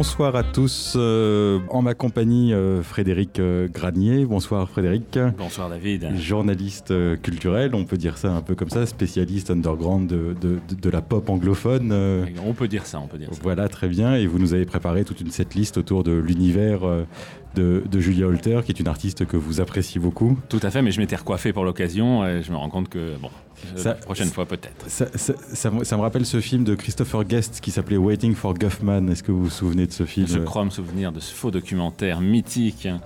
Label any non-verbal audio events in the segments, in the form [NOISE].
bonsoir à tous. Euh, en ma compagnie, euh, Frédéric euh, Granier. Bonsoir Frédéric. Bonsoir David. Journaliste culturel, on peut dire ça un peu comme ça, spécialiste underground de, de, la pop anglophone. On peut dire ça, on peut dire ça. Voilà, très bien. Et vous nous avez préparé toute une setlist autour de l'univers de, Julia Holter, qui est une artiste que vous appréciez beaucoup. Tout à fait, mais je m'étais recoiffé pour l'occasion et je me rends compte que, bon, la prochaine fois peut-être. Ça, ça, me rappelle ce film de Christopher Guest qui s'appelait Waiting for Guffman. Est-ce que vous vous souvenez de ce film? Je crois me souvenir de ce faux documentaire mythique. Hein,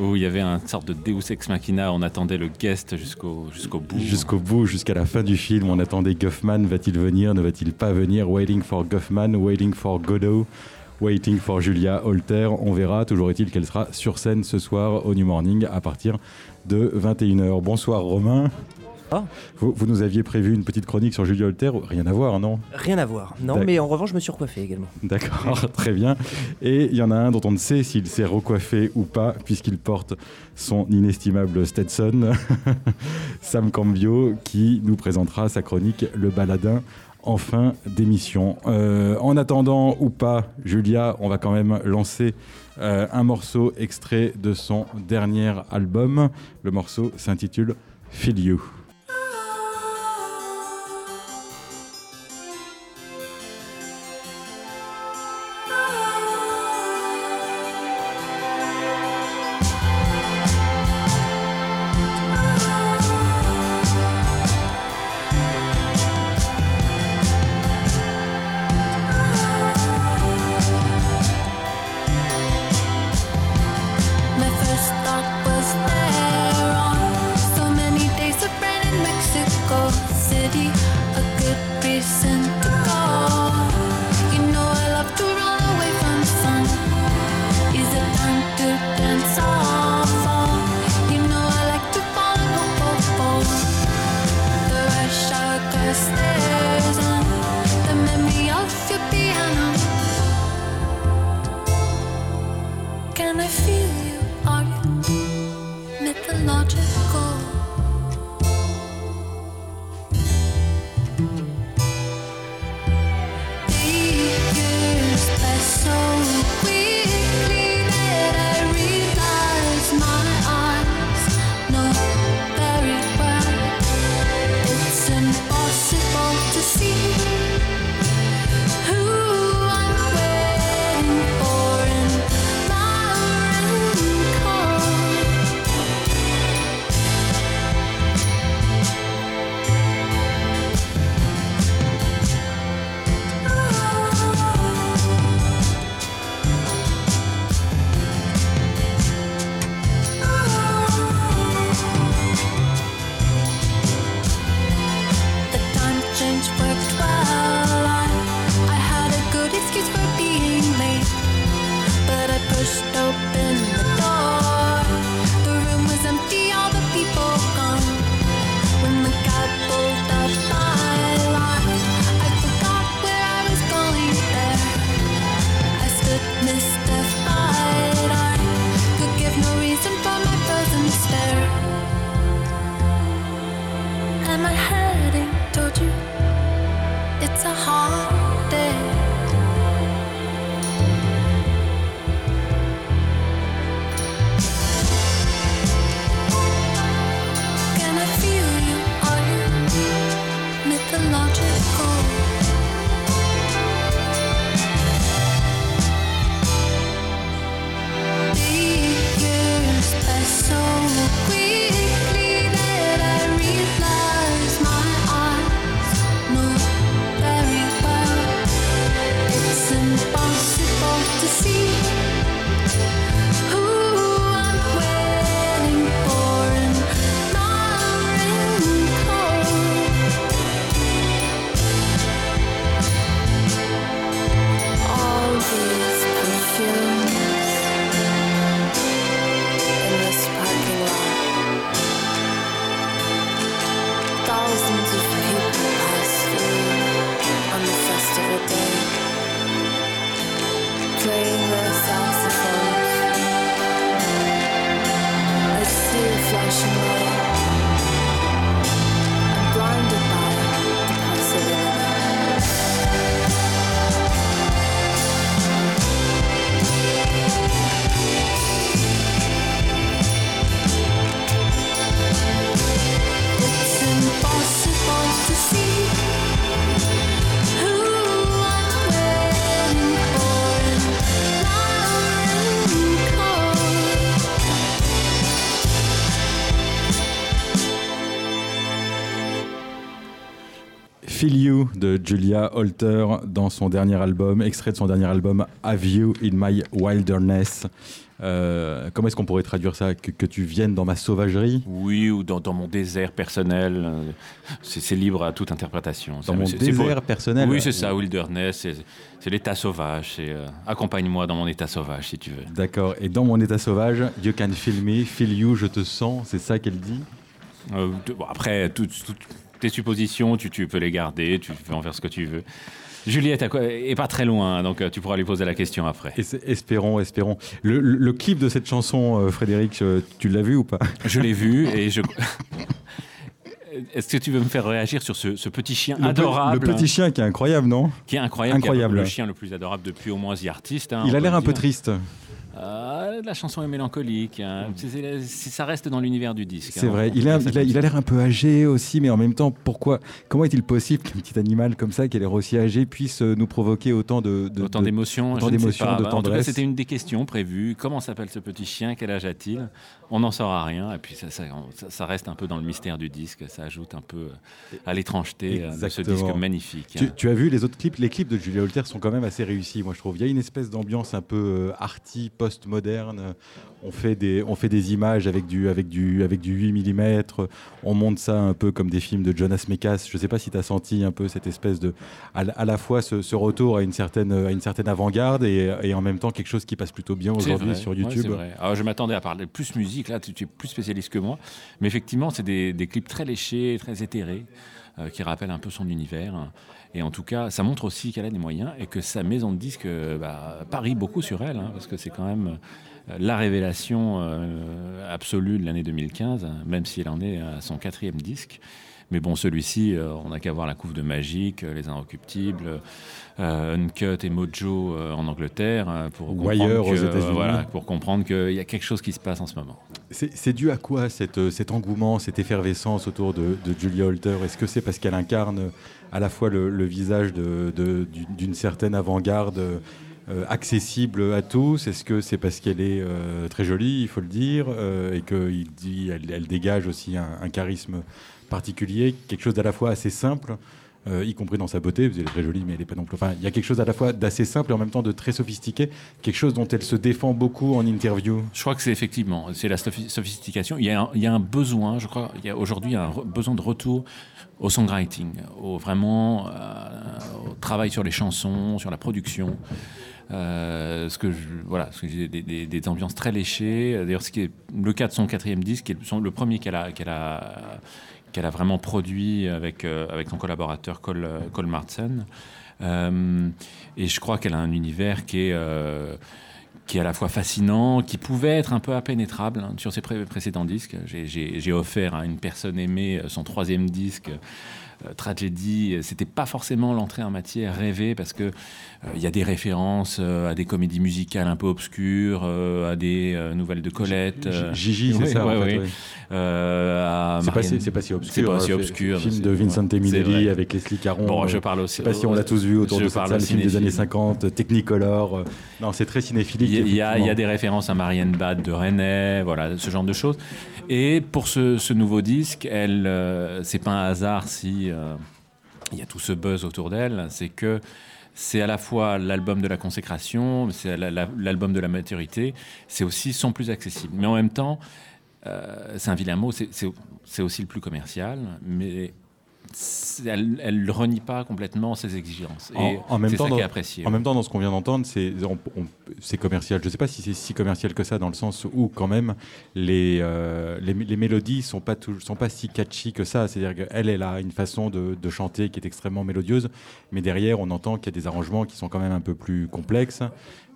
où il y avait une sorte de Deus ex machina, on attendait le guest jusqu'au jusqu'au bout. Jusqu'au bout, jusqu'à la fin du film, on attendait Guffman, va-t-il venir, ne va-t-il pas venir? Waiting for Guffman, waiting for Godot. Waiting for Julia Holter. On verra. Toujours est-il qu'elle sera sur scène ce soir au New Morning à partir de 21h. Bonsoir Romain. Ah. Vous, nous aviez prévu une petite chronique sur Julia Holter, rien à voir, non? Rien à voir, non, mais en revanche, je me suis recoiffé également. D'accord, [LAUGHS] très bien. Et il y en a un dont on ne sait s'il s'est recoiffé ou pas, puisqu'il porte son inestimable Stetson, [LAUGHS] Sam Cambio, qui nous présentera sa chronique Le Baladin en fin d'émission. Euh, en attendant ou pas, Julia, on va quand même lancer euh, un morceau extrait de son dernier album. Le morceau s'intitule Feel You. De Julia Holter dans son dernier album, extrait de son dernier album Have You in My Wilderness. Euh, comment est-ce qu'on pourrait traduire ça? Que, tu viennes dans ma sauvagerie? Oui, ou dans, mon désert personnel. Euh, c'est libre à toute interprétation. Dans mon désert personnel Oui, c'est ça, wilderness. C'est l'état sauvage. Euh, accompagne-moi dans mon état sauvage, si tu veux. D'accord. Et dans mon état sauvage, You can feel me, feel you, je te sens. C'est ça qu'elle dit? Après, toutes tes suppositions, tu, tu peux les garder, tu peux en faire ce que tu veux. Juliette est pas très loin, donc euh, tu pourras lui poser la question après. espérons, espérons. Le, clip de cette chanson, euh, Frédéric, tu l'as vu ou pas? Je l'ai vu [LAUGHS] et je. [LAUGHS] Est-ce que tu veux me faire réagir sur ce, petit chien adorable Le petit chien qui est incroyable, non? Qui est incroyable, incroyable. le chien le plus adorable depuis au moins The Artist. Hein, Il a l'air un peu triste. Euh, la chanson est mélancolique. Hein. ça reste dans l'univers du disque. C'est hein. vrai. Il a, il a l'air un peu âgé aussi, mais en même temps, pourquoi Comment est-il possible qu'un petit animal comme ça, qui a l'air aussi âgé, puisse nous provoquer autant de, autant d'émotions, autant d'émotions, de tendresse bah, c'était une des questions prévues. Comment s'appelle ce petit chien? Quel âge a-t-il? On n'en saura rien. Et puis ça, ça, reste un peu dans le mystère du disque. Ça ajoute un peu à l'étrangeté euh, de ce disque magnifique. Tu, as vu les autres clips? Les clips de Julia Holter sont quand même assez réussis, moi je trouve. Il y a une espèce d'ambiance un peu euh, arty, post-moderne. On fait des, on fait des images avec du, avec du, avec du 8 mm. On monte ça un peu comme des films de Jonas Mekas. Je ne sais pas si tu as senti un peu cette espèce de, à, la fois ce, retour à une certaine, à une certaine avant-garde et, en même temps quelque chose qui passe plutôt bien aujourd'hui sur YouTube. Alors, je m'attendais à parler plus musique. Là, tu, es plus spécialiste que moi. Mais effectivement, c'est des, des, clips très léchés, très éthérés, euh, qui rappellent un peu son univers. Et en tout cas, ça montre aussi qu'elle a des moyens et que sa maison de disques euh, bah, parie beaucoup sur elle, hein, parce que c'est quand même euh, la révélation euh, absolue de l'année 2015, même si elle en est à son quatrième disque. Mais bon, celui-ci, on n'a qu'à voir la couve de Magique, Les Inrecuptibles, Uncut et Mojo en Angleterre pour comprendre, que, voilà, pour comprendre qu'il y a quelque chose qui se passe en ce moment. C'est dû à quoi cette, cet engouement, cette effervescence autour de, de Julia Holter? Est-ce que c'est parce qu'elle incarne à la fois le, visage d'une certaine avant-garde euh, accessible à tous. Est-ce que c'est parce qu'elle est euh, très jolie, il faut le dire, euh, et qu'elle elle, dégage aussi un, charisme particulier, quelque chose d'à la fois assez simple y compris dans sa beauté, elle est très jolie, mais elle n'est pas non plus. Enfin, il y a quelque chose à la fois d'assez simple et en même temps de très sophistiqué, quelque chose dont elle se défend beaucoup en interview. Je crois que c'est effectivement, c'est la sophistication. Il y, a un, besoin, je crois, il y a aujourd'hui un besoin de retour au songwriting, au vraiment euh, travail sur les chansons, sur la production. Euh, ce que voilà, ce que j'ai des, ambiances très léchées. D'ailleurs, ce qui est le cas de son quatrième disque, qui est le premier qu'elle a, qu'elle a vraiment produit avec euh, avec son collaborateur Cole, Cole Martsen. et je crois qu'elle a un univers qui est qui est à la fois fascinant, qui pouvait être un peu impénétrable hein, sur ses précédents disques. J'ai offert à une personne aimée son troisième disque euh, tragédie, c'était pas forcément l'entrée en matière rêvée parce que euh, il y a des références euh, à des comédies musicales un peu obscures, à des nouvelles de Colette. Gigi, c'est ça. Ouais, c'est pas, si, pas si obscur. C'est pas si obscur. Film de Vincent Minelli avec Leslie Caron. Bon, je parle aussi. Je sais pas si on l'a tous vu autour de cette salle, film des années 50, Technicolor. Non, c'est très cinéphilique. Il y, a, il y a des références à Marianne Bad de René, voilà, ce genre de choses. Et pour ce, nouveau disque, elle, c'est pas un hasard si euh, il y a tout ce buzz autour d'elle, c'est que c'est à la fois l'album de la consécration, c'est l'album de la maturité, c'est aussi son plus accessible. Mais en même temps, euh, c'est un vilain mot, c'est aussi le plus commercial, mais elle ne renie pas complètement ses exigences. Et en, même temps, ça qui est apprécié. En même temps, dans ce qu'on vient d'entendre, c'est commercial. Je ne sais pas si c'est si commercial que ça, dans le sens où, quand même, les, euh, les, mélodies ne sont, pas sont pas si catchy que ça. C'est-à-dire qu'elle, elle a une façon de, chanter qui est extrêmement mélodieuse, mais derrière, on entend qu'il y a des arrangements qui sont quand même un peu plus complexes.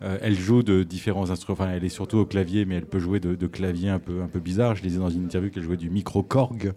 Euh, elle joue de différents instruments. Enfin, elle est surtout au clavier, mais elle peut jouer de, de clavier un peu, un peu bizarre. Je disais dans une interview qu'elle jouait du micro-korg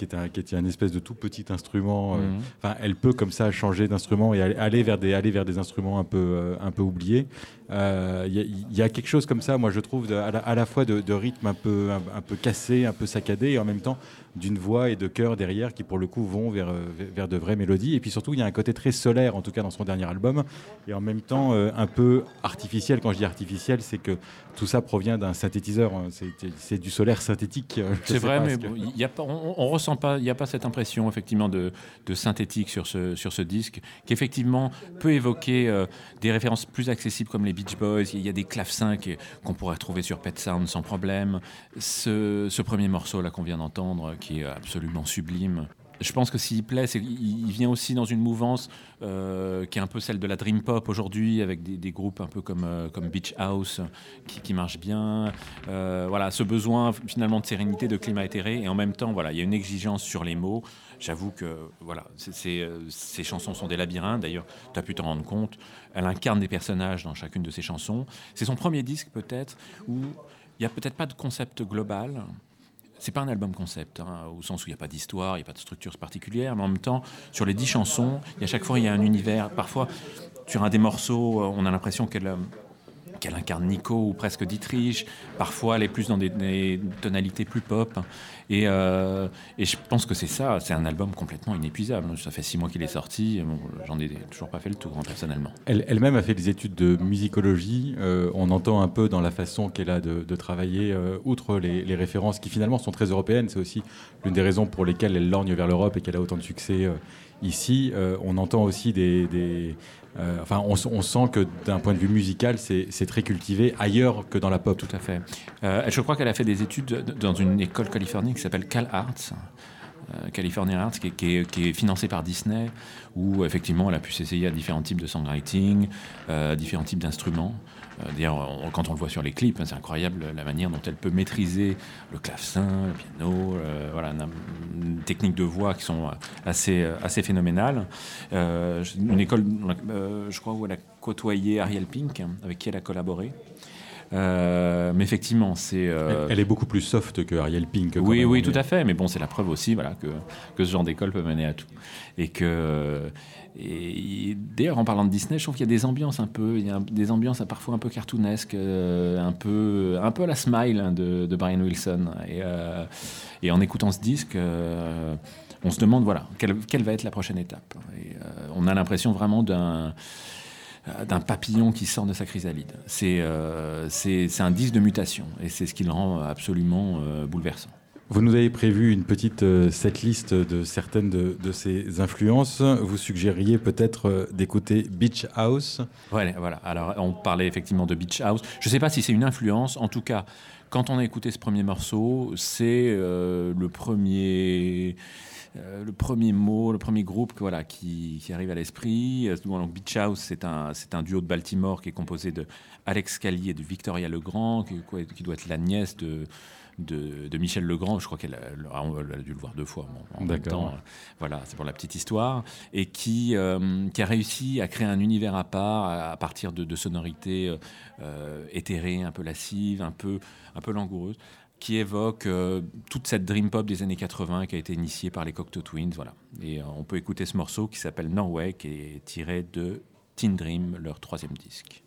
qui est un, qui est un espèce de tout petit instrument. Euh, mhm. Enfin, elle peut comme ça changer d'instrument et aller vers des, aller vers des instruments un peu, euh, un peu oubliés. Il y, a quelque chose comme ça, moi je trouve, à, la, fois de, rythme un peu, un, peu cassé, un peu saccadé, et en même temps d'une voix et de chœur derrière qui pour le coup vont vers, vers de vraies mélodies. Et puis surtout, il y a un côté très solaire, en tout cas dans son dernier album, et en même temps un peu artificiel. Quand je dis artificiel, c'est que tout ça provient d'un synthétiseur. Hein. C'est du solaire synthétique. [LAUGHS] C'est vrai, mais y a pas, on, on, ressent pas, il n'y a pas cette impression effectivement de, de, synthétique sur ce, sur ce disque, qui effectivement peut évoquer euh, des références plus accessibles comme les Beach Boys. Il y a des clavecins qu'on pourrait retrouver sur Pet Sound sans problème. Ce, premier morceau là qu'on vient d'entendre, qui est absolument sublime, je pense que s'il plaît, il, vient aussi dans une mouvance euh, qui est un peu celle de la dream pop aujourd'hui, avec des, groupes un peu comme, euh, Beach House qui, qui marchent bien. Euh, voilà, ce besoin finalement de sérénité, de climat éthéré, et en même temps, voilà, il y a une exigence sur les mots. J'avoue que voilà, ces chansons sont des labyrinthes. D'ailleurs, tu as pu t'en rendre compte. Elle incarne des personnages dans chacune de ses chansons. C'est son premier disque peut-être où il n'y a peut-être pas de concept global c'est pas un album concept, hein, au sens où il n'y a pas d'histoire, il n'y a pas de structure particulière, mais en même temps, sur les dix chansons, a chaque fois il y a un univers. Parfois, sur un des morceaux, on a l'impression qu'elle euh, qu'elle incarne Nico ou presque Dietrich. Parfois, elle est plus dans des, tonalités plus pop. Et, euh, et je pense que c'est ça. C'est un album complètement inépuisable. Ça fait six mois qu'il est sorti. J'en ai toujours pas fait le tour, hein, personnellement. Elle-même a fait des études de musicologie. Euh, on entend un peu dans la façon qu'elle a de, travailler, euh, outre les, références qui finalement sont très européennes. C'est aussi l'une des raisons pour lesquelles elle lorgne vers l'Europe et qu'elle a autant de succès ici. on entend aussi des euh, enfin, on, sent que d'un point de vue musical, c'est très cultivé ailleurs que dans la pop. Tout à fait. Euh, je crois qu'elle a fait des études dans une école californienne qui s'appelle Cal Arts. Euh, California Arts, qui est, financée par Disney, où effectivement elle a pu s'essayer à différents types de songwriting, différents types d'instruments. Euh, d'ailleurs, quand on le voit sur les clips, hein, c'est incroyable la manière dont elle peut maîtriser le clavecin, le piano, euh, voilà, une, technique de voix qui sont assez, assez phénoménales. Euh, une école, je crois, où elle a côtoyé Ariel Pink, avec qui elle a collaboré. mais effectivement, c'est. Elle, est beaucoup plus soft que Ariel Pink. Oui, oui, tout à fait. Mais bon, c'est la preuve aussi, voilà, que, que ce genre d'école peut mener à tout, et que et d'ailleurs, en parlant de Disney, je trouve qu'il y a des ambiances un peu, il y a des ambiances parfois un peu cartoonesques, euh, un peu, un peu à la Smile hein, de, Brian Wilson. Et, euh, et, en écoutant ce disque, euh, on se demande voilà quelle, va être la prochaine étape. On a l'impression vraiment d'un papillon qui sort de sa chrysalide. C'est un disque de mutation et c'est ce qui le rend absolument bouleversant. Vous nous avez prévu une petite euh, setlist de certaines de, ces influences. Vous suggériez peut-être euh, d'écouter Beach House. Voilà, voilà. Alors, on parlait effectivement de Beach House. Je ne sais pas si c'est une influence. En tout cas, quand on a écouté ce premier morceau, c'est euh, le premier. le premier mot, le premier groupe voilà, qui, arrive à l'esprit. Donc Beach House, c'est un, un duo de Baltimore qui est composé de Alex Callier et de Victoria Legrand, qui, qui doit être la nièce de, de, Michel Legrand. Je crois qu'elle a, dû le voir deux fois en même temps. Voilà, c'est pour la petite histoire. Et qui, euh, qui a réussi à créer un univers à part à, partir de, sonorités euh, euh, éthérées, un peu lascives, un peu, un peu langoureuses qui évoque toute cette dream pop des années 80 qui a été initiée par les Cocteau Twins. Voilà. Et on peut écouter ce morceau qui s'appelle Norway, qui est tiré de Teen Dream, leur troisième disque.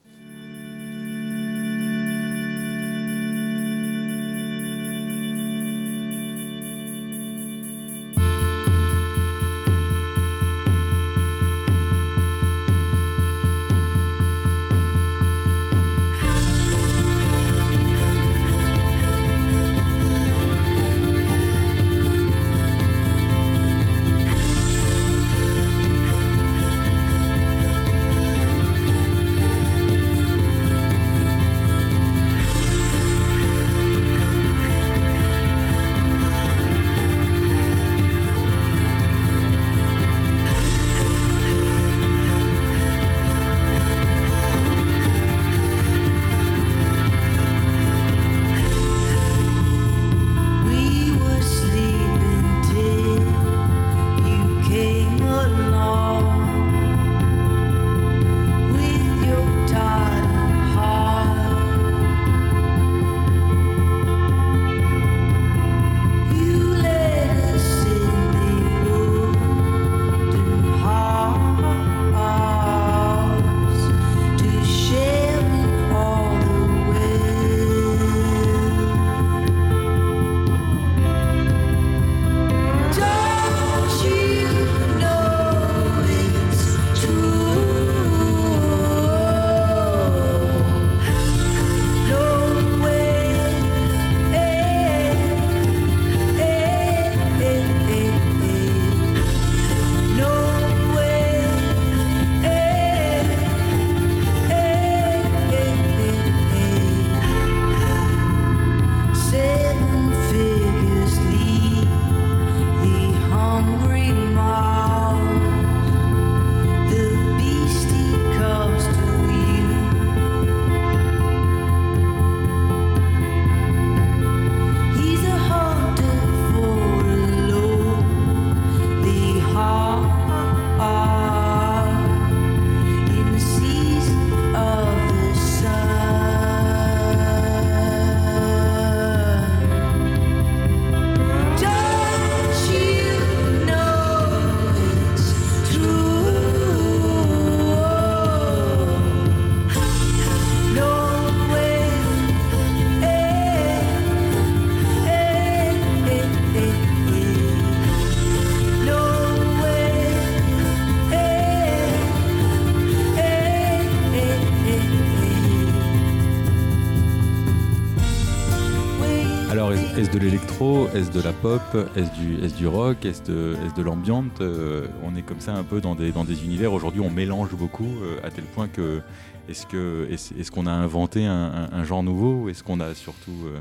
De l'électro Est-ce de la pop Est-ce du, rock Est-ce de, est de l'ambiance euh, On est comme ça un peu dans des, dans des univers. Aujourd'hui, on mélange beaucoup euh, à tel point que est-ce qu'on a inventé un, genre nouveau Est-ce qu'on a surtout... Euh,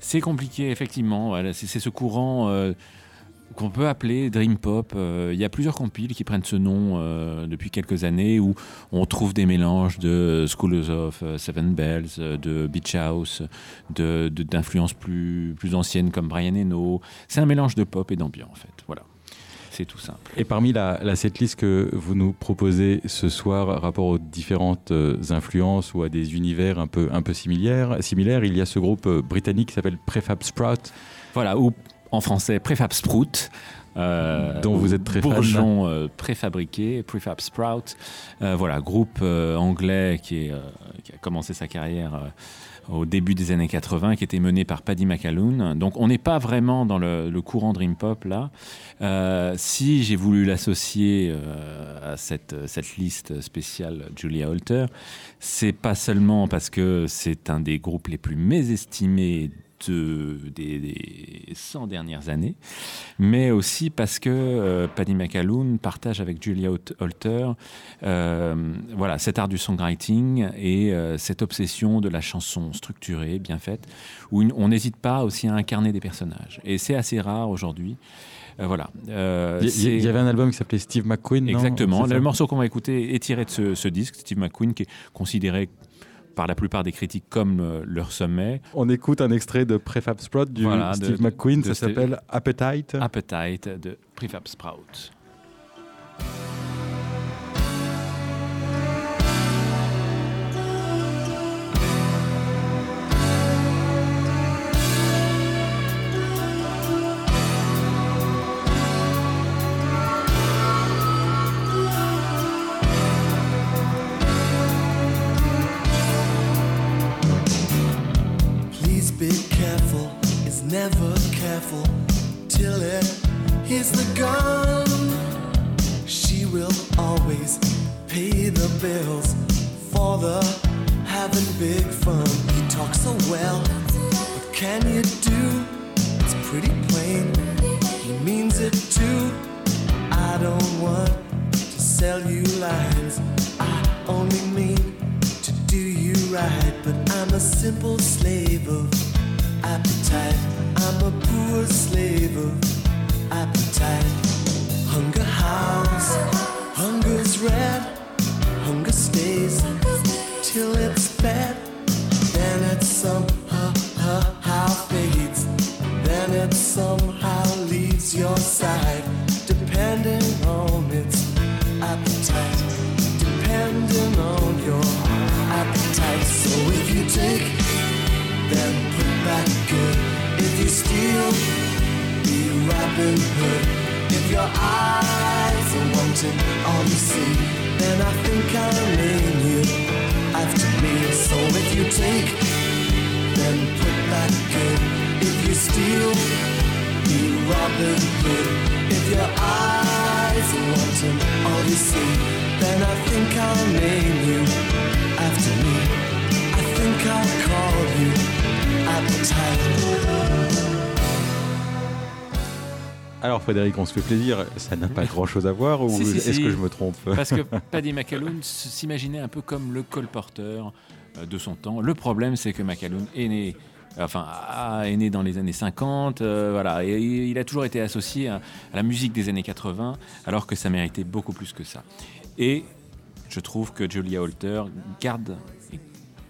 C'est compliqué, effectivement. C'est ce courant qu'on peut appeler Dream Pop. Euh, il y a plusieurs compiles qui prennent ce nom euh, depuis quelques années où on trouve des mélanges de Schools of euh, Seven Bells, de Beach House, d'influences de, plus, plus anciennes comme Brian Eno. C'est un mélange de pop et d'ambiance en fait. Voilà. C'est tout simple. Et parmi la, la setlist que vous nous proposez ce soir, rapport aux différentes influences ou à des univers un peu, un peu similaires, similaires, il y a ce groupe britannique qui s'appelle Prefab Sprout. Voilà, où en français Prefab Sprout. Euh, dont vous êtes très bourgeon euh, préfabriqué, Prefab Sprout. Euh, voilà, groupe euh, anglais qui, est, qui, a commencé sa carrière au début des années 80, qui était mené par Paddy McAloon. Donc on n'est pas vraiment dans le, le, courant Dream Pop là. si j'ai voulu l'associer à cette, cette liste spéciale Julia Holter, c'est pas seulement parce que c'est un des groupes les plus mésestimés des, des, 100 dernières années, mais aussi parce que euh, Paddy McAloon partage avec Julia Holter euh, voilà, cet art du songwriting et euh, cette obsession de la chanson structurée, bien faite, où une, on n'hésite pas aussi à incarner des personnages. Et c'est assez rare aujourd'hui. Euh, voilà. Euh, il y, avait un album qui s'appelait Steve McQueen. Exactement. Le morceau qu'on va écouter est tiré de ce, ce disque, Steve McQueen, qui est considéré par la plupart des critiques comme euh, leur sommet. On écoute un extrait de Prefab Sprout du Steve McQueen, ça s'appelle Appetite. Appetite de Prefab Sprout. Frédéric, on se fait plaisir, ça n'a pas grand-chose à voir ou est-ce que je me trompe? Parce que Paddy McAloon s'imaginait un peu comme le colporteur euh, de son temps. Le problème, c'est que McAloon est né enfin, est né dans les années 50, euh, voilà, et il a toujours été associé à, la musique des années 80, alors que ça méritait beaucoup plus que ça. Et je trouve que Julia Holter garde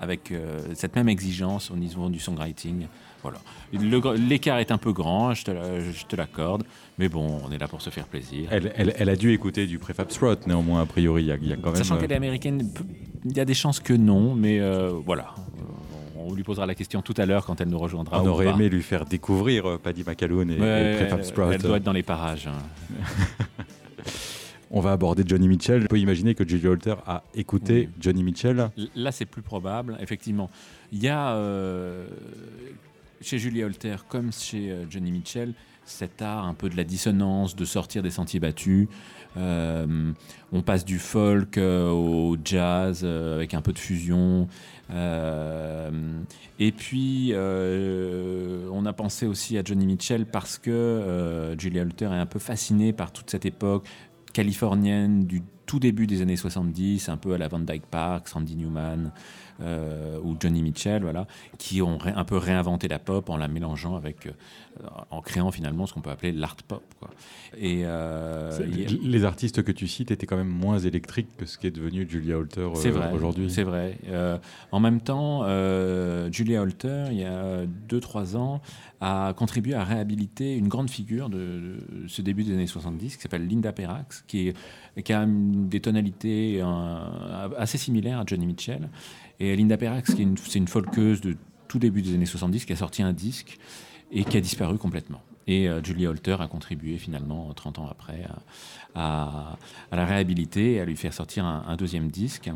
avec euh, cette même exigence au niveau du songwriting. Voilà. L'écart est un peu grand, je te l'accorde, mais bon, on est là pour se faire plaisir. Elle, a dû écouter du Prefab Sprout, néanmoins, a priori. Il y a, quand même... Sachant qu'elle est américaine, il y a des chances que non, mais euh, voilà. On lui posera la question tout à l'heure quand elle nous rejoindra. On aurait aimé lui faire découvrir euh, Paddy McAloon et, Prefab Sprout. Elle doit être dans les parages. [LAUGHS] On va aborder Johnny Mitchell. On peut imaginer que Julie Holter a écouté Johnny Mitchell. Là, c'est plus probable, effectivement. Il y a euh, chez Julie Holter, comme chez euh, Johnny Mitchell, cet art un peu de la dissonance, de sortir des sentiers battus. Euh, on passe du folk euh, au jazz euh, avec un peu de fusion. et puis, on a pensé aussi à Johnny Mitchell parce que Julia Holter est un peu fascinée par toute cette époque californienne du tout début des années 70, un peu à la Van Dyke Park, Sandy Newman ou Johnny Mitchell, voilà, qui ont un peu réinventé la pop en la mélangeant avec en créant finalement ce qu'on peut appeler l'art pop. Et euh, les artistes que tu cites étaient quand même moins électriques que ce qui est devenu Julia Holter euh, aujourd'hui. C'est vrai. Euh, en même temps, Julia Holter, il y a 2-3 ans, a contribué à réhabiliter une grande figure de, ce début des années 70 qui s'appelle Linda Perrax, qui, qui a des tonalités assez similaires à Johnny Mitchell. Et Linda Perrax, c'est une, une folkeuse de tout début des années 70 qui a sorti un disque et qui a disparu complètement. Et euh, Julie Holter a contribué finalement, 30 ans après, à, la réhabiliter à lui faire sortir un, deuxième disque.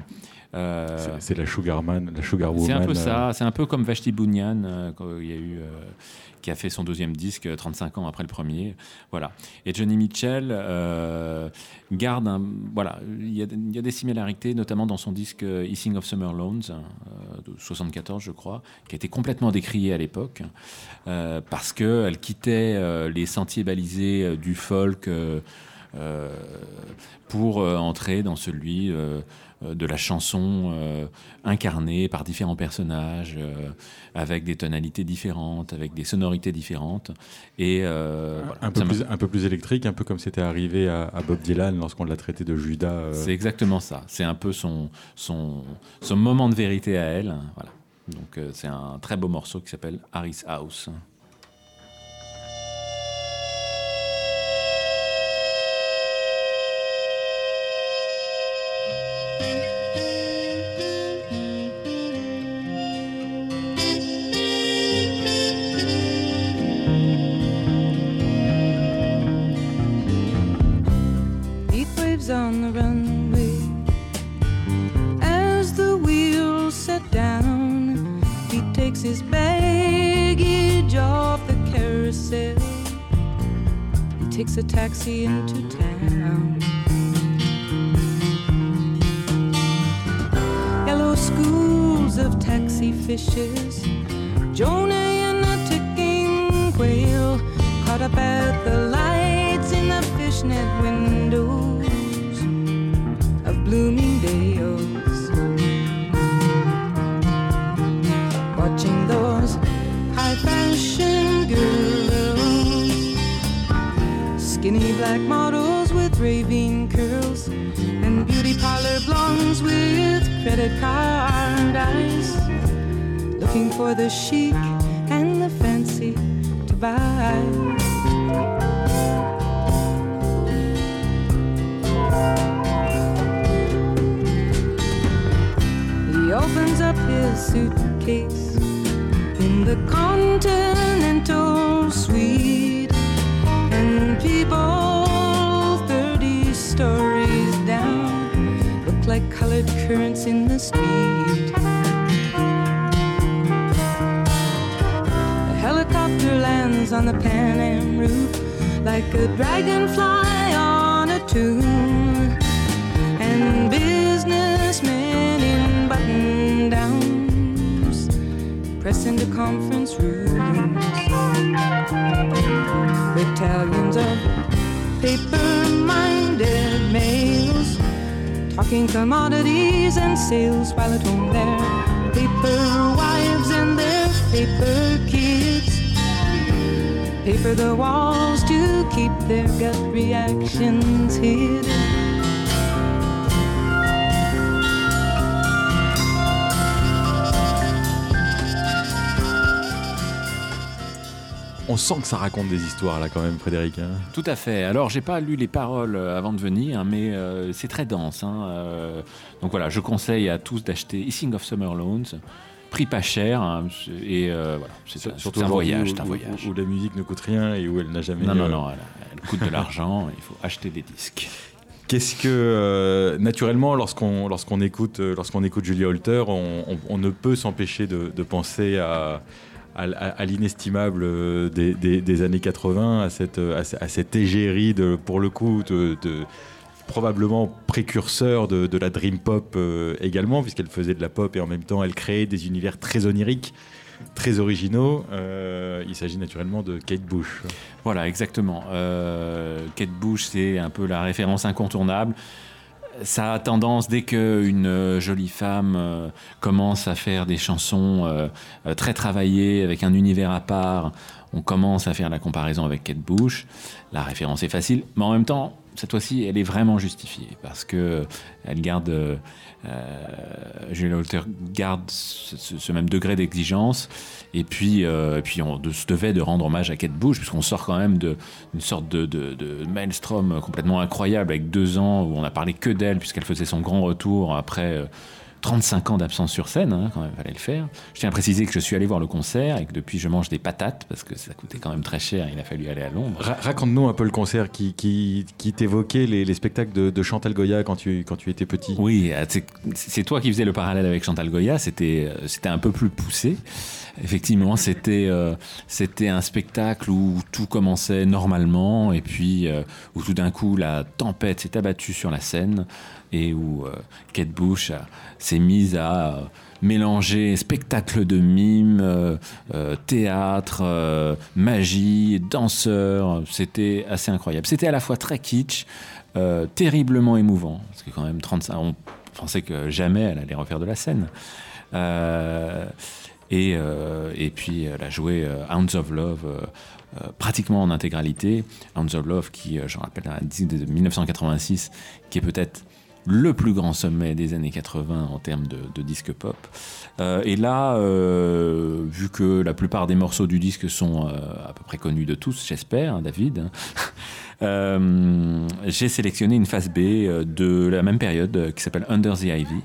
Euh, c'est la Sugarman, la Sugar C'est un peu ça, euh. c'est un peu comme Vashti Bunyan, quand il y a eu qui a fait son deuxième disque 35 ans après le premier. Voilà. Et Johnny Mitchell euh, garde un. Voilà, il y, a, des similarités, notamment dans son disque Hissing of Summer Loans, euh, de 74, je crois, qui a été complètement décrié à l'époque, euh, parce qu'elle quittait les sentiers balisés du folk. Pour entrer dans celui euh, de la chanson euh, incarnée par différents personnages, euh, avec des tonalités différentes, avec des sonorités différentes. Et un, peu plus, un, peu plus, électrique, un peu comme c'était arrivé à, Bob Dylan lorsqu'on l'a traité de Judas. C'est exactement ça. C'est un peu son, son, son, moment de vérité à elle. Voilà. Donc c'est un très beau morceau qui s'appelle Harris House. Looking for the chic and the fancy to buy. He opens up his suitcase in the continental suite and people 30 stories down look like colored currents in the street. Lands on the Pan Am roof like a dragonfly on a tomb. And businessmen in button downs press into conference rooms. Battalions of paper-minded males talking commodities and sales while at home their paper wives and their paper paper the walls to keep their gut reactions hidden on sent que ça raconte des histoires là quand même, Frédéric. Hein. Tout à fait. Alors j'ai pas lu les paroles euh, avant de venir, mais euh, c'est très dense. Hein. Euh, donc voilà, je conseille à tous d'acheter Hissing of Summer Loans. Prix pas cher hein, et voilà, c'est surtout un voyage, où, un voyage. Où, la musique ne coûte rien et où elle n'a jamais. Non, non, non, elle, coûte de l'argent. [LAUGHS] il faut acheter des disques. Qu'est-ce que naturellement, lorsqu'on lorsqu'on écoute lorsqu'on écoute Julia Holter, on, ne peut s'empêcher de, penser à à, l'inestimable euh, des, années 80, à cette, à, cette égérie, de, pour le coup, de, probablement précurseur de, la dream pop euh, également, puisqu'elle faisait de la pop et en même temps elle créait des univers très oniriques, très originaux. Euh, il s'agit naturellement de Kate Bush. Voilà, exactement. Kate Bush, c'est un peu la référence incontournable ça a tendance, dès qu'une euh, jolie femme euh, commence à faire des chansons euh, très travaillées, avec un univers à part, on commence à faire la comparaison avec Kate Bush. La référence est facile, mais en même temps, cette fois-ci, elle est vraiment justifiée parce que elle garde, euh, Walter garde ce, même degré d'exigence. Et puis, euh, et puis on se devait de rendre hommage à Kate Bush, puisqu'on sort quand même d'une sorte de, de, de, maelstrom complètement incroyable avec deux ans où on a parlé que d'elle, puisqu'elle faisait son grand retour après. Euh, 35 ans d'absence sur scène, hein, quand même, fallait le faire. Je tiens à préciser que je suis allé voir le concert et que depuis je mange des patates parce que ça coûtait quand même très cher. Il a fallu aller à Londres. Raconte-nous un peu le concert qui, qui, qui t'évoquait les, spectacles de, Chantal Goya quand tu, quand tu étais petit. Oui, ah, c'est toi qui faisais le parallèle avec Chantal Goya. C'était c'était un peu plus poussé. Effectivement, c'était euh, c'était un spectacle où tout commençait normalement et puis euh, où tout d'un coup la tempête s'est abattue sur la scène et où euh, Kate Bush s'est mise à euh, mélanger spectacle de mime, euh, théâtre, magie, danseur. C'était assez incroyable. C'était à la fois très kitsch, terriblement émouvant, parce que quand même 35, on pensait que jamais elle allait refaire de la scène. Et, et, puis elle a joué Hounds of Love pratiquement en intégralité. Hounds of Love, qui, je rappelle, un disque de 1986, qui est peut-être le plus grand sommet des années 80 en termes de, disque pop. Euh, et là, euh, vu que la plupart des morceaux du disque sont euh, à peu près connus de tous, j'espère, hein, David, [LAUGHS] j'ai sélectionné une phase B de la même période qui s'appelle Under the Ivy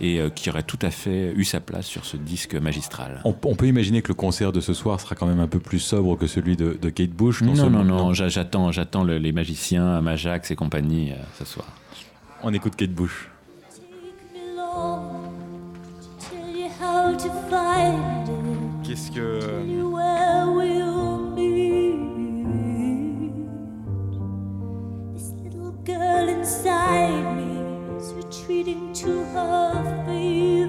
et qui aurait tout à fait eu sa place sur ce disque magistral. On, peut imaginer que le concert de ce soir sera quand même un peu plus sobre que celui de, Kate Bush. Non, non, non, j'attends, j'attends les magiciens, Majax et compagnie ce soir. On écoute Kate Bush. Qu'est-ce que. This little girl inside me is retreating to her favorite.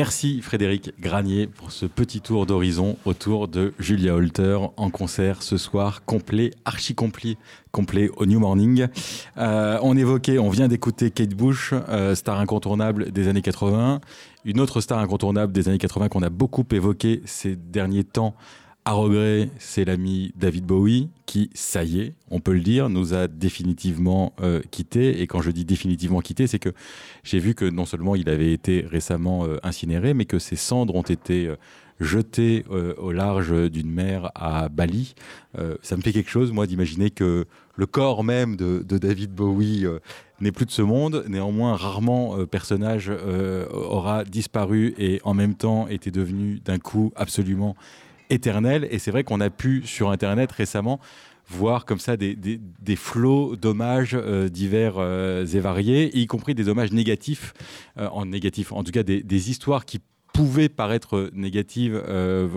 Merci Frédéric Granier pour ce petit tour d'horizon autour de Julia Holter en concert ce soir, complet, archi complet, complet au New Morning. Euh, on évoquait, on vient d'écouter Kate Bush, euh, star incontournable des années 80. Une autre star incontournable des années 80 qu'on a beaucoup évoqué ces derniers temps à regret, c'est l'ami David Bowie qui, ça y est, on peut le dire, nous a définitivement euh, quittés. Et quand je dis définitivement quitté, c'est que j'ai vu que non seulement il avait été récemment euh, incinéré, mais que ses cendres ont été euh, jeté au large d'une mer à Bali. ça me fait quelque chose, moi, d'imaginer que le corps même de, David Bowie n'est plus de ce monde. Néanmoins, rarement personnage aura disparu et en même temps était devenu d'un coup absolument éternel. Et c'est vrai qu'on a pu sur Internet récemment voir comme ça des, des, flots d'hommages euh, divers euh, et variés, y compris des hommages négatifs, euh, en négatif, en tout cas des, des histoires qui pouvaient paraître négatives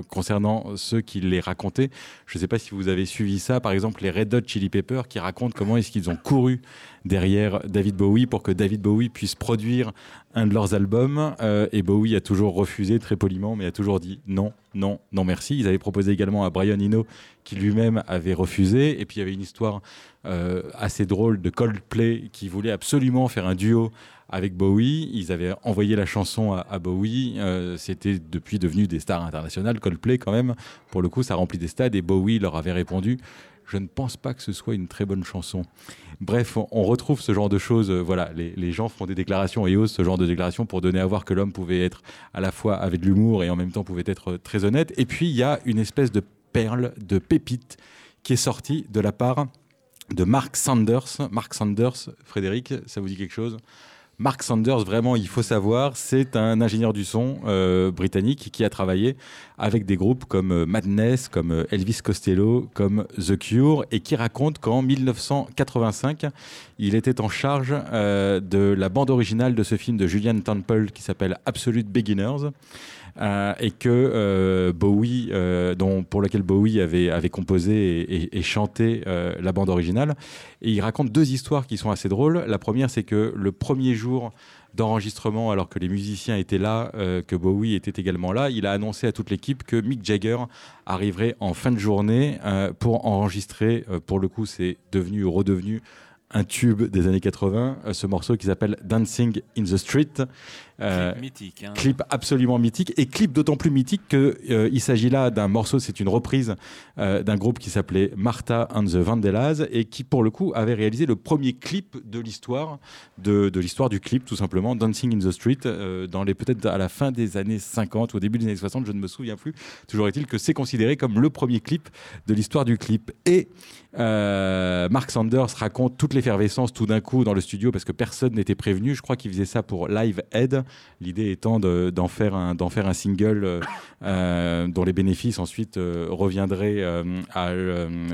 concernant ceux qui les racontaient. Je ne sais pas si vous avez suivi ça, par exemple les Red Hot Chili Peppers qui racontent comment est-ce qu'ils ont couru derrière David Bowie pour que David Bowie puisse produire un de leurs albums. Euh, et Bowie a toujours refusé très poliment, mais a toujours dit non, non, non merci. Ils avaient proposé également à Brian Eno, qui lui-même avait refusé. Et puis il y avait une histoire euh, assez drôle de Coldplay qui voulait absolument faire un duo avec Bowie. Ils avaient envoyé la chanson à, Bowie. Euh, c'était depuis devenu des stars internationales. Coldplay, quand même, pour le coup, ça remplit des stades. Et Bowie leur avait répondu je ne pense pas que ce soit une très bonne chanson. Bref, on, retrouve ce genre de choses. Euh, voilà, les, gens font des déclarations et osent ce genre de déclarations pour donner à voir que l'homme pouvait être à la fois avec de l'humour et en même temps pouvait être très honnête. Et puis, il y a une espèce de perle, de pépite qui est sortie de la part de Mark Sanders. Mark Sanders, Frédéric, ça vous dit quelque chose? Mark Sanders, vraiment, il faut savoir, c'est un ingénieur du son euh, britannique qui a travaillé avec des groupes comme euh, Madness, comme euh, Elvis Costello, comme The Cure, et qui raconte qu'en 1985, il était en charge de la bande originale de ce film de Julian Temple qui s'appelle Absolute Beginners. Euh, et que euh, Bowie, euh, pour lequel Bowie avait, avait composé et, chanté la bande originale. Et il raconte deux histoires qui sont assez drôles. La première, c'est que le premier jour d'enregistrement, alors que les musiciens étaient là, que Bowie était également là, il a annoncé à toute l'équipe que Mick Jagger arriverait en fin de journée pour enregistrer. pour le coup, c'est devenu ou redevenu un tube des années 80, ce morceau qui s'appelle Dancing in the Street. Euh, clip mythique. Hein. Clip absolument mythique. Et clip d'autant plus mythique qu'il euh, s'agit là d'un morceau, c'est une reprise euh, d'un groupe qui s'appelait Martha and the Vandellas et qui, pour le coup, avait réalisé le premier clip de l'histoire, de, l'histoire du clip, tout simplement, Dancing in the Street, dans les peut-être à la fin des années 50 ou au début des années 60, je ne me souviens plus. Toujours est-il que c'est considéré comme le premier clip de l'histoire du clip. Et Mark Sanders raconte toute l'effervescence tout d'un coup dans le studio parce que personne n'était prévenu. Je crois qu'il faisait ça pour Live L'idée étant d'en faire, un, single euh, euh, dont les bénéfices ensuite euh, reviendraient à,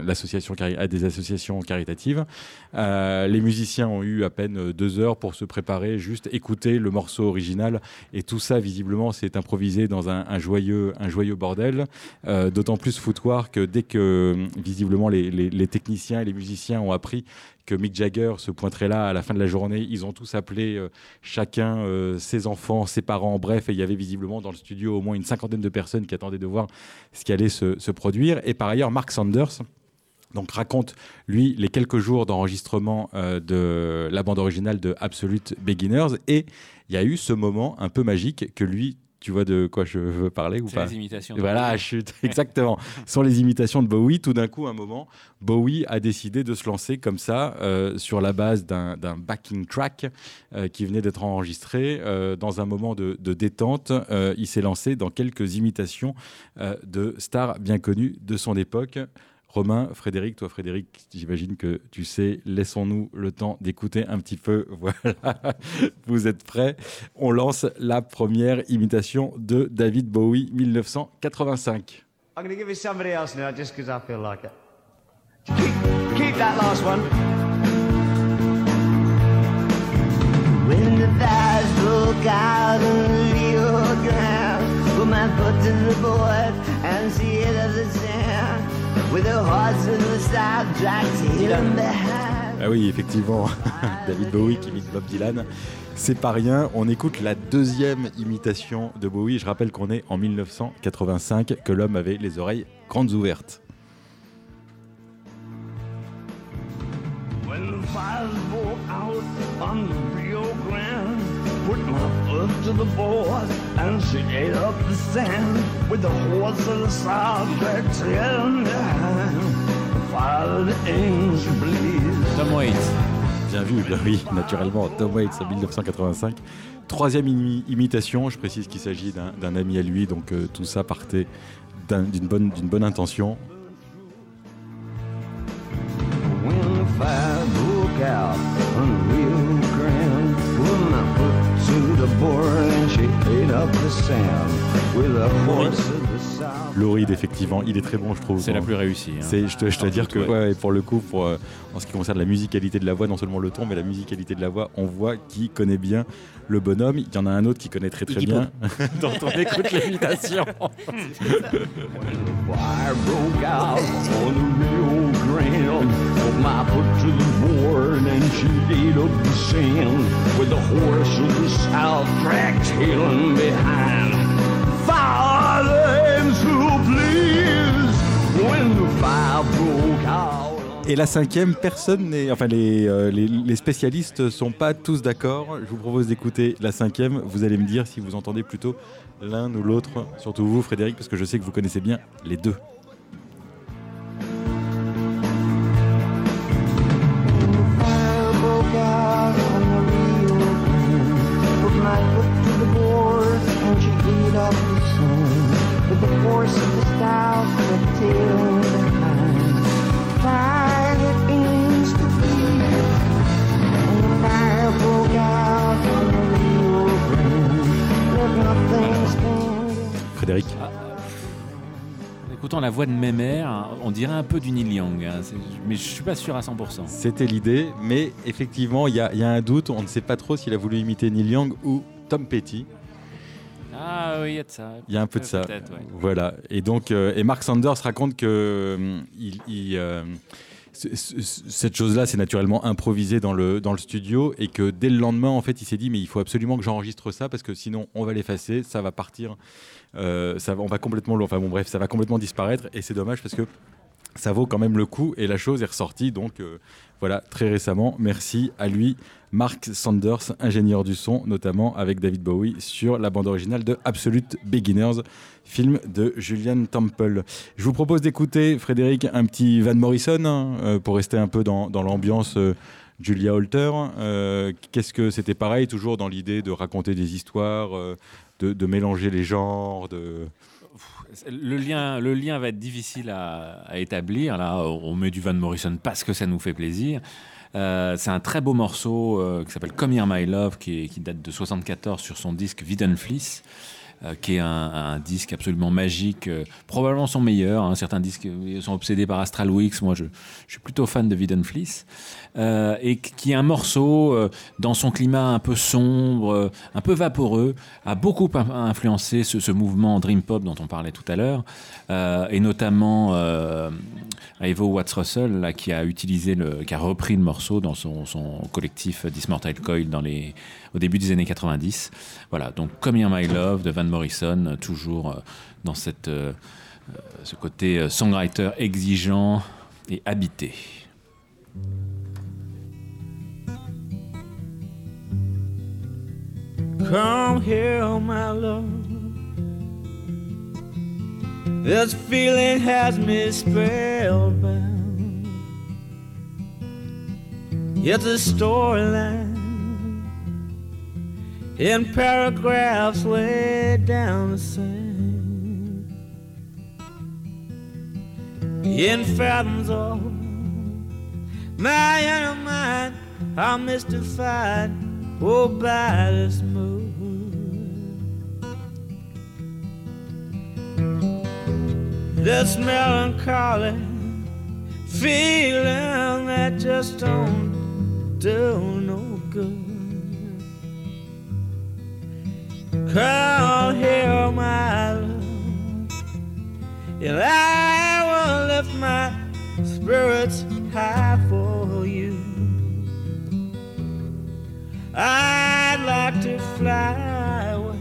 l'association, à des associations caritatives. les musiciens ont eu à peine deux heures pour se préparer, juste écouter le morceau original. Et tout ça, visiblement, s'est improvisé dans un, joyeux, bordel. D'autant plus foutoir que dès que, visiblement, les techniciens et les musiciens ont appris que Mick Jagger se pointerait là à la fin de la journée. Ils ont tous appelé euh, chacun euh, ses enfants, ses parents, bref, et il y avait visiblement dans le studio au moins une cinquantaine de personnes qui attendaient de voir ce qui allait se, produire. Et par ailleurs, Mark Sanders, donc raconte lui les quelques jours d'enregistrement euh, de la bande originale de Absolute Beginners et il y a eu ce moment un peu magique que lui tu vois de quoi je veux parler ou pas les imitations. Voilà, chute, [LAUGHS] exactement. Ce sont les imitations de Bowie. Tout d'un coup, un moment, Bowie a décidé de se lancer comme ça euh, sur la base d'un backing track euh, qui venait d'être enregistré. Euh, dans un moment de, de détente, il s'est lancé dans quelques imitations de stars bien connues de son époque. Romain, Frédéric, toi Frédéric, j'imagine que tu sais, laissons-nous le temps d'écouter un petit peu. [LAUGHS] Voilà, vous êtes prêts? On lance la première imitation de David Bowie 1985. I'm going to give it somebody else now just because I feel like it. Keep, keep that last one. When the fires broke out in the Grande, put my foot to the board and see it of the sand. Ah oui, effectivement, [LAUGHS] David Bowie qui imite Bob Dylan, c'est pas rien. On écoute la deuxième imitation de Bowie. Je rappelle qu'on est en 1985, que l'homme avait les oreilles grandes ouvertes. put my foot to the board and she ate up the sand with the horse of the south back in the hand. Follow the angel, please. Tom Waits. Bien vu, bien oui, naturellement. Tom Waits en 1985. Troisième imi- imitation, je précise qu'il s'agit d'un- ami à lui, donc euh, tout ça partait d'un- d'une bonne, intention. When the fire broke out to Lauride, effectivement, il est très bon, je trouve. C'est la plus réussie. hein. C'est, je te, je te Sans dire que ouais. ouais, pour le coup, pour, euh, en ce qui concerne la musicalité de la voix, non seulement le ton, mais la musicalité de la voix, on voit qui connaît bien le bonhomme. Il y en a un autre qui connaît très très bien, [LAUGHS] dont on écoute l'imitation. [LAUGHS] Et la cinquième, personne n'est. Enfin, les, euh, les, les spécialistes sont pas tous d'accord. Je vous propose d'écouter la cinquième. Vous allez me dire si vous entendez plutôt l'un ou l'autre. Surtout vous, Frédéric, parce que je sais que vous connaissez bien les deux. Up the sand. With the force of the south and the tail behind. Fire that aims to bleed. And the fire broke out on the Rio Grande. Let nothing stand. Frédéric En écoutant la voix de mes mères, on dirait un peu du Neil Young, hein. Mais je suis pas sûr à 100%. C'était l'idée, mais effectivement, il y, y a un doute. On ne sait pas trop s'il a voulu imiter Neil Young ou Tom Petty. Ah oui, il y a de ça. Il y a un peu de ça. Ouais. Voilà. Et donc, euh, et Mark Sanders raconte que euh, il, il, euh, cette chose-là, c'est naturellement improvisé dans le, dans le studio et que dès le lendemain, en fait, il s'est dit, mais il faut absolument que j'enregistre ça parce que sinon, on va l'effacer, ça va partir, ça, va- on va complètement, enfin bon, bref, ça va complètement disparaître et c'est dommage parce que ça vaut quand même le coup et la chose est ressortie donc euh, voilà très récemment merci à lui Mark Sanders ingénieur du son notamment avec David Bowie sur la bande originale de Absolute Beginners film de Julian Temple. Je vous propose d'écouter Frédéric un petit Van Morrison hein, euh, pour rester un peu dans, dans l'ambiance euh, Julia Holter. Euh, qu'est-ce que c'était pareil toujours dans l'idée de raconter des histoires de, de mélanger les genres de Le lien, le lien va être difficile à, établir. Là, on met du Van Morrison parce que ça nous fait plaisir. Euh, c'est un très beau morceau euh, qui s'appelle Come Here My Love, qui, date de 74 sur son disque Wiedenflies, euh, qui est un, disque absolument magique, euh, probablement son meilleur. hein. Certains disques sont obsédés par Astral Weeks. Moi, je, suis plutôt fan de Wiedenflies. Euh, et qui un morceau euh, dans son climat un peu sombre, euh, un peu vaporeux, a beaucoup in- influencé ce, mouvement Dream Pop dont on parlait tout à l'heure, et notamment Ivo Watts Russell qui a utilisé qui a repris le morceau dans son, son collectif Dismortal Coil au début des années 90. Voilà, donc Come Here My Love de Van Morrison, toujours dans cette, ce côté songwriter exigeant et habité. Come here, oh my love. This feeling has me spellbound. It's a storyline in paragraphs laid down the sand. In fathoms of my inner mind, I'm mystified oh, by this mood. This melancholy feeling that just don't do no good. Come here, my love, and I will lift my spirits I'd like to fly away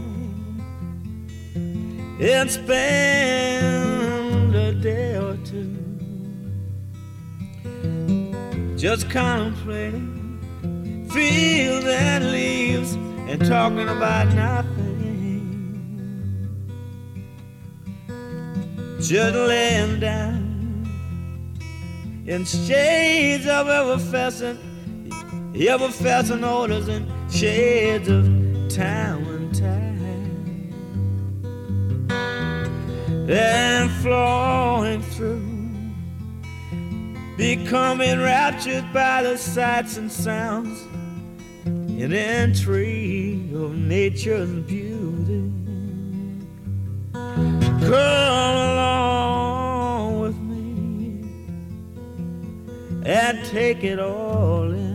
and spend a day or two just contemplating fields and leaves and talking about nothing. Just laying down in shades of effervescent You ever felt an odors and shades of time and time? And flowing through, becoming raptured by the sights and sounds and entry of nature's beauty. Come along with me and take it all in.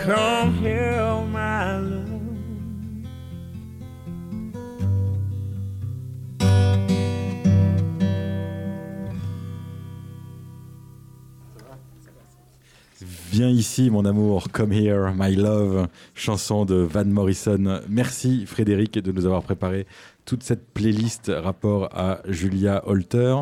Come here, my. Viens ici, mon amour, come here, my love, chanson de Van Morrison. Merci Frédéric de nous avoir préparé toute cette playlist rapport à Julia Holter.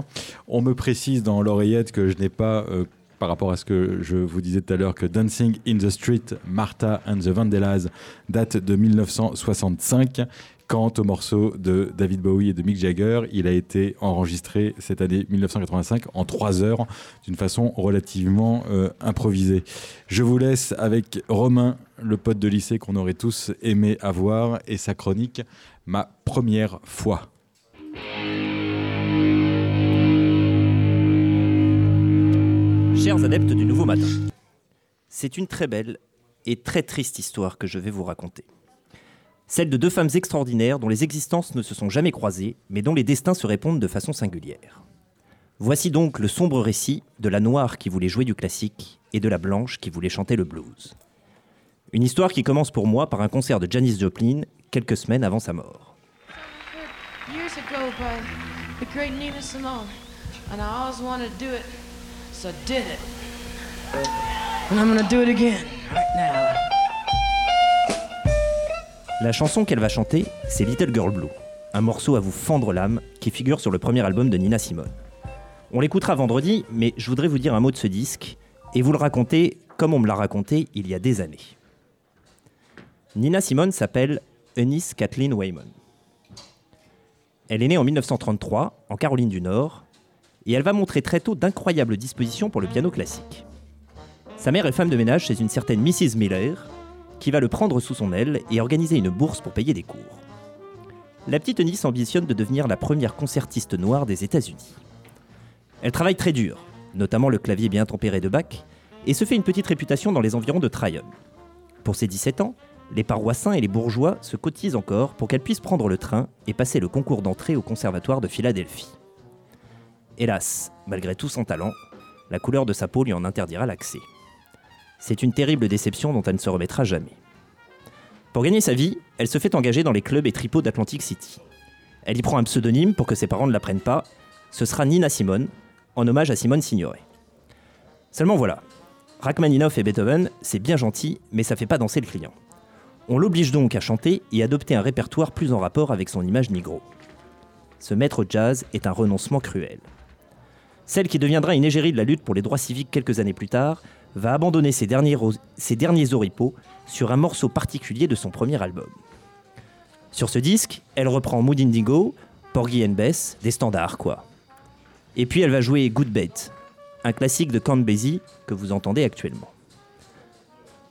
On me précise dans l'oreillette que je n'ai pas, euh, par rapport à ce que je vous disais tout à l'heure, que Dancing in the Street, Martha and the Vandellas date de 1965. Quant au morceau de David Bowie et de Mick Jagger, il a été enregistré cette année 1985 en trois heures d'une façon relativement euh, improvisée. Je vous laisse avec Romain, le pote de lycée qu'on aurait tous aimé avoir, et sa chronique Ma première fois. Chers adeptes du nouveau matin, c'est une très belle et très triste histoire que je vais vous raconter. Celle de deux femmes extraordinaires dont les existences ne se sont jamais croisées, mais dont les destins se répondent de façon singulière. Voici donc le sombre récit de la noire qui voulait jouer du classique et de la blanche qui voulait chanter le blues. Une histoire qui commence pour moi par un concert de Janis Joplin quelques semaines avant sa mort. Did it. And I'm gonna do it again right now. La chanson qu'elle va chanter, c'est Little Girl Blue, un morceau à vous fendre l'âme qui figure sur le premier album de Nina Simone. On l'écoutera vendredi, mais je voudrais vous dire un mot de ce disque et vous le raconter comme on me l'a raconté il y a des années. Nina Simone s'appelle Eunice Kathleen Wayman. Elle est née en 1933 en Caroline du Nord et elle va montrer très tôt d'incroyables dispositions pour le piano classique. Sa mère est femme de ménage chez une certaine Mrs. Miller qui va le prendre sous son aile et organiser une bourse pour payer des cours. La petite Eunice ambitionne de devenir la première concertiste noire des États-Unis. Elle travaille très dur, notamment le clavier bien tempéré de Bach, et se fait une petite réputation dans les environs de Tryon. Pour ses 17 ans, les paroissiens et les bourgeois se cotisent encore pour qu'elle puisse prendre le train et passer le concours d'entrée au conservatoire de Philadelphie. Hélas, malgré tout son talent, la couleur de sa peau lui en interdira l'accès. C'est une terrible déception dont elle ne se remettra jamais. Pour gagner sa vie, elle se fait engager dans les clubs et tripots d'Atlantic City. Elle y prend un pseudonyme pour que ses parents ne l'apprennent pas. Ce sera Nina Simone, en hommage à Simone Signoret. Seulement voilà, Rachmaninoff et Beethoven, c'est bien gentil, mais ça fait pas danser le client. On l'oblige donc à chanter et adopter un répertoire plus en rapport avec son image nigro. Ce maître jazz est un renoncement cruel. Celle qui deviendra une égérie de la lutte pour les droits civiques quelques années plus tard va abandonner ses derniers, ses oripeaux sur un morceau particulier de son premier album. Sur ce disque, elle reprend Mood Indigo, Porgy and Bess, des standards quoi. Et puis elle va jouer Good Bet, un classique de Count que vous entendez actuellement.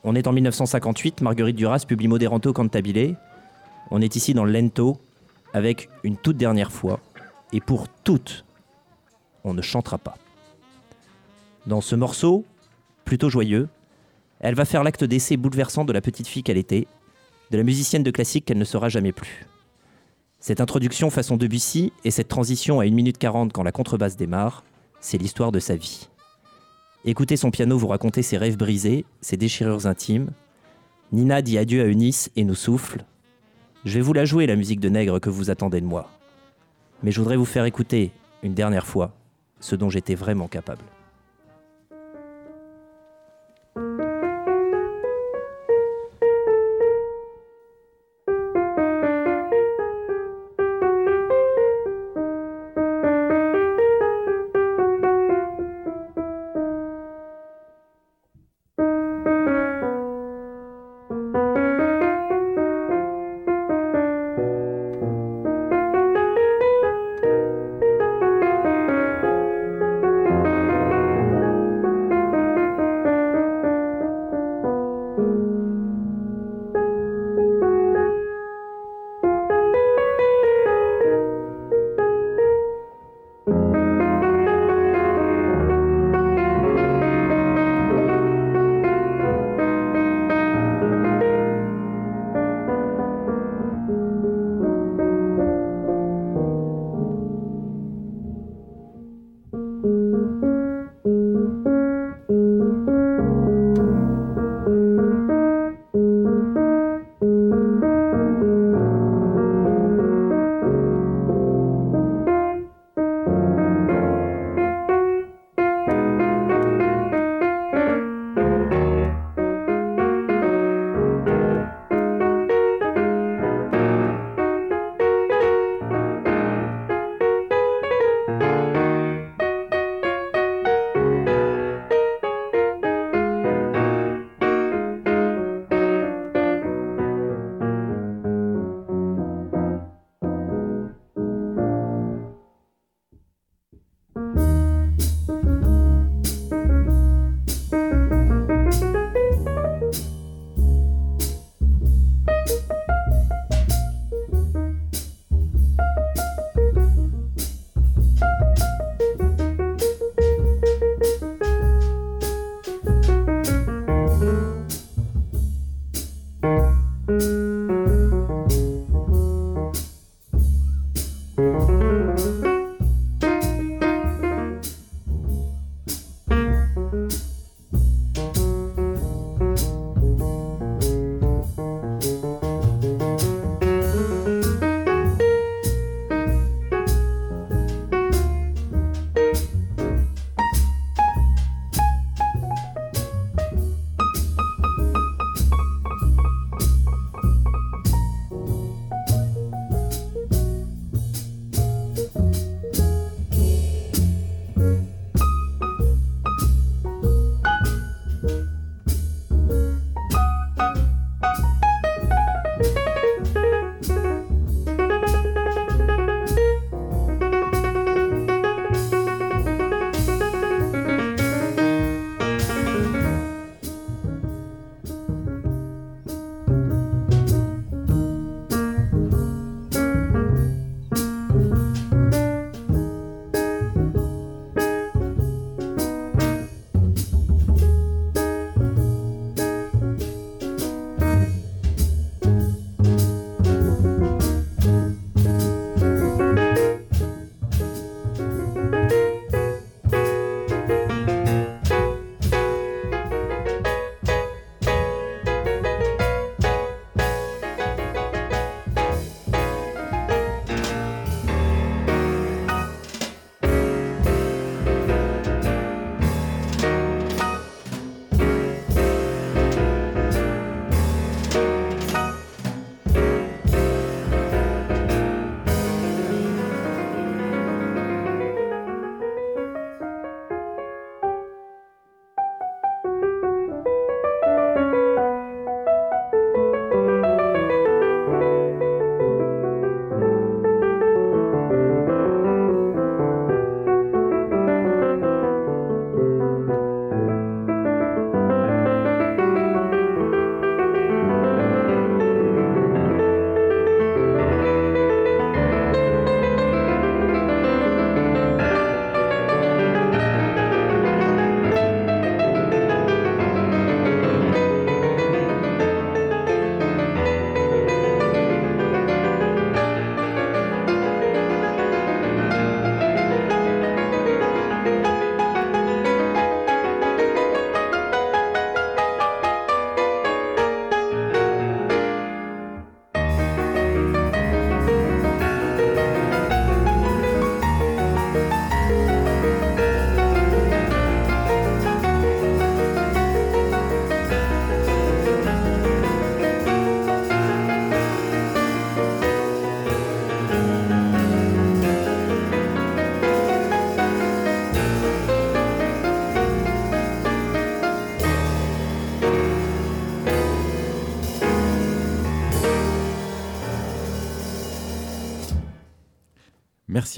On est en 1958, Marguerite Duras publie Moderanto Cantabile. On est ici dans le Lento, avec une toute dernière fois, et pour toutes, ne chantera pas. Dans ce morceau, plutôt joyeux, elle va faire l'acte d'essai bouleversant de la petite fille qu'elle était, de la musicienne de classique qu'elle ne sera jamais plus. Cette introduction façon Debussy et cette transition à 1 minute 40 quand la contrebasse démarre, c'est l'histoire de sa vie. Écoutez son piano vous raconter ses rêves brisés, ses déchirures intimes. Nina dit adieu à Eunice et nous souffle. Je vais vous la jouer, la musique de nègre que vous attendez de moi. Mais je voudrais vous faire écouter, une dernière fois, ce dont j'étais vraiment capable.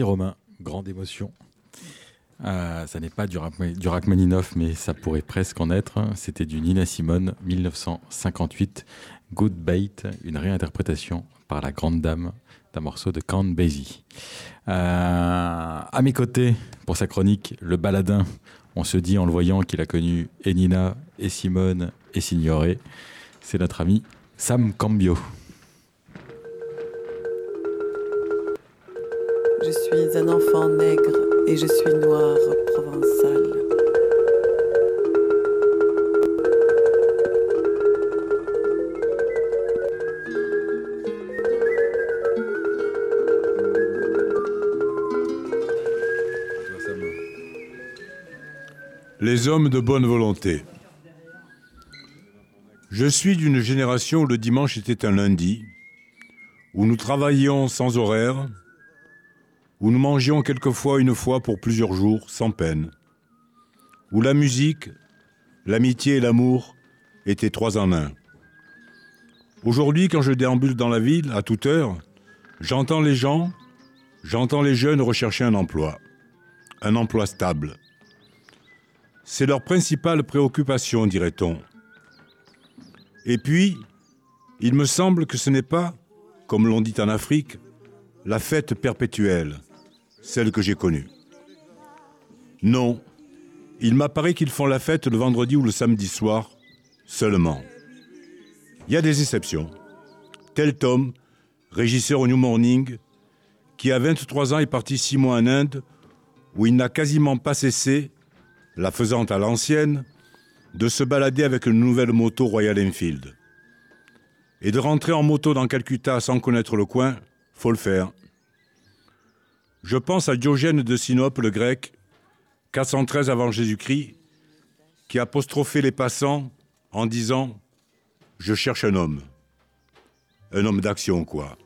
Romain, grande émotion. Euh, ça n'est pas du Rachmaninoff, mais ça pourrait presque en être. C'était du Nina Simone, 1958, Good Bait, une réinterprétation par la grande dame d'un morceau de Count Basie. Euh, à mes côtés, pour sa chronique, le baladin, on se dit en le voyant qu'il a connu et Nina, et Simone, et Signoret. C'est notre ami Sam Cambio. Je suis un enfant nègre et je suis noir provençal. Les hommes de bonne volonté. Je suis d'une génération où le dimanche était un lundi, où nous travaillions sans horaire, où nous mangions quelquefois une fois pour plusieurs jours sans peine, où la musique, l'amitié et l'amour étaient trois en un. Aujourd'hui, quand je déambule dans la ville, à toute heure, j'entends les gens, j'entends les jeunes rechercher un emploi, un emploi stable. C'est leur principale préoccupation, dirait-on. Et puis, il me semble que ce n'est pas, comme l'on dit en Afrique, la fête perpétuelle, celle que j'ai connue. Non, il m'apparaît qu'ils font la fête le vendredi ou le samedi soir, seulement. Il y a des exceptions. Tel Tom, régisseur au New Morning, qui à 23 ans est parti six mois en Inde, où il n'a quasiment pas cessé, la faisant à l'ancienne, de se balader avec une nouvelle moto Royal Enfield. Et de rentrer en moto dans Calcutta sans connaître le coin, faut le faire. Je pense à Diogène de Sinope, le grec, 413 avant Jésus-Christ, qui apostrophait les passants en disant Je cherche un homme. Un homme d'action, quoi.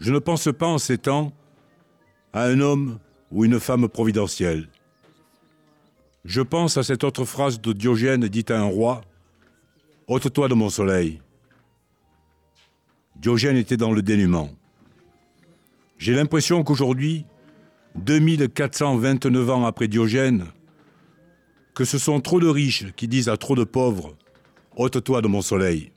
Je ne pense pas en ces temps à un homme ou une femme providentielle. Je pense à cette autre phrase de Diogène dite à un roi Ôte-toi de mon soleil. Diogène était dans le dénuement. J'ai l'impression qu'aujourd'hui, 2429 ans après Diogène, que ce sont trop de riches qui disent à trop de pauvres Ôte-toi de mon soleil.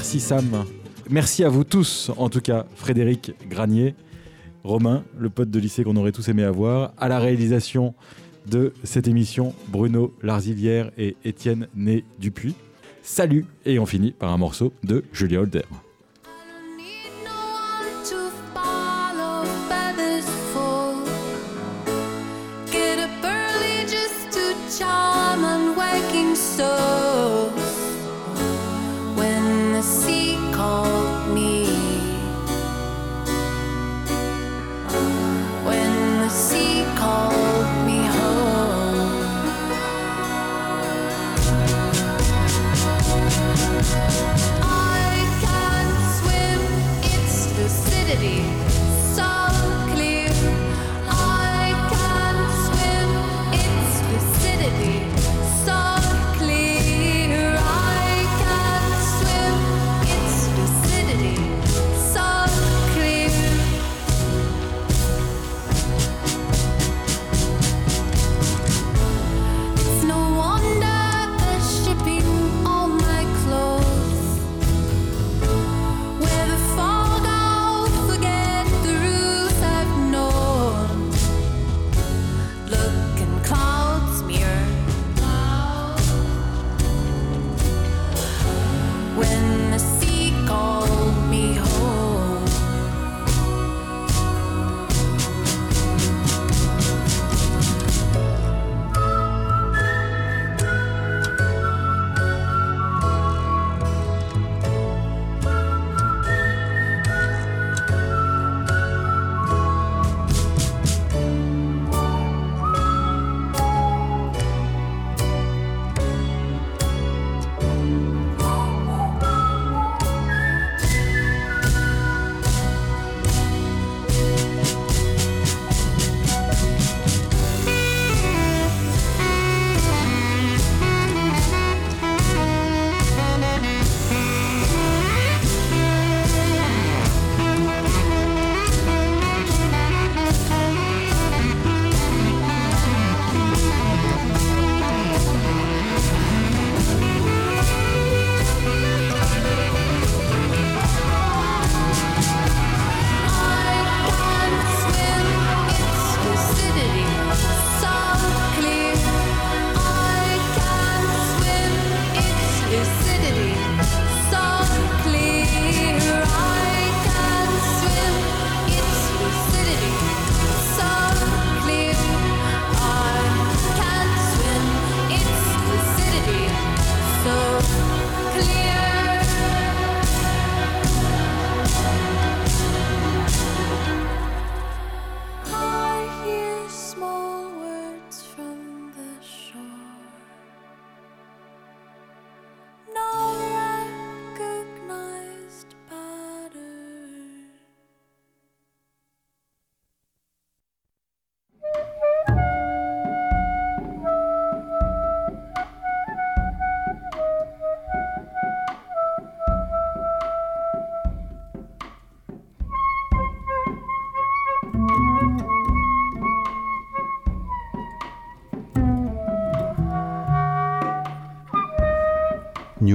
Merci Sam. Merci à vous tous, en tout cas Frédéric Granier, Romain, le pote de lycée qu'on aurait tous aimé avoir, à la réalisation de cette émission, Bruno Larzilière et Étienne Né Dupuis. Salut Et on finit par un morceau de Julia Holder.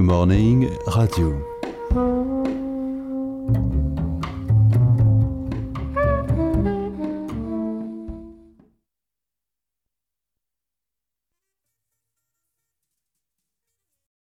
Morning Radio.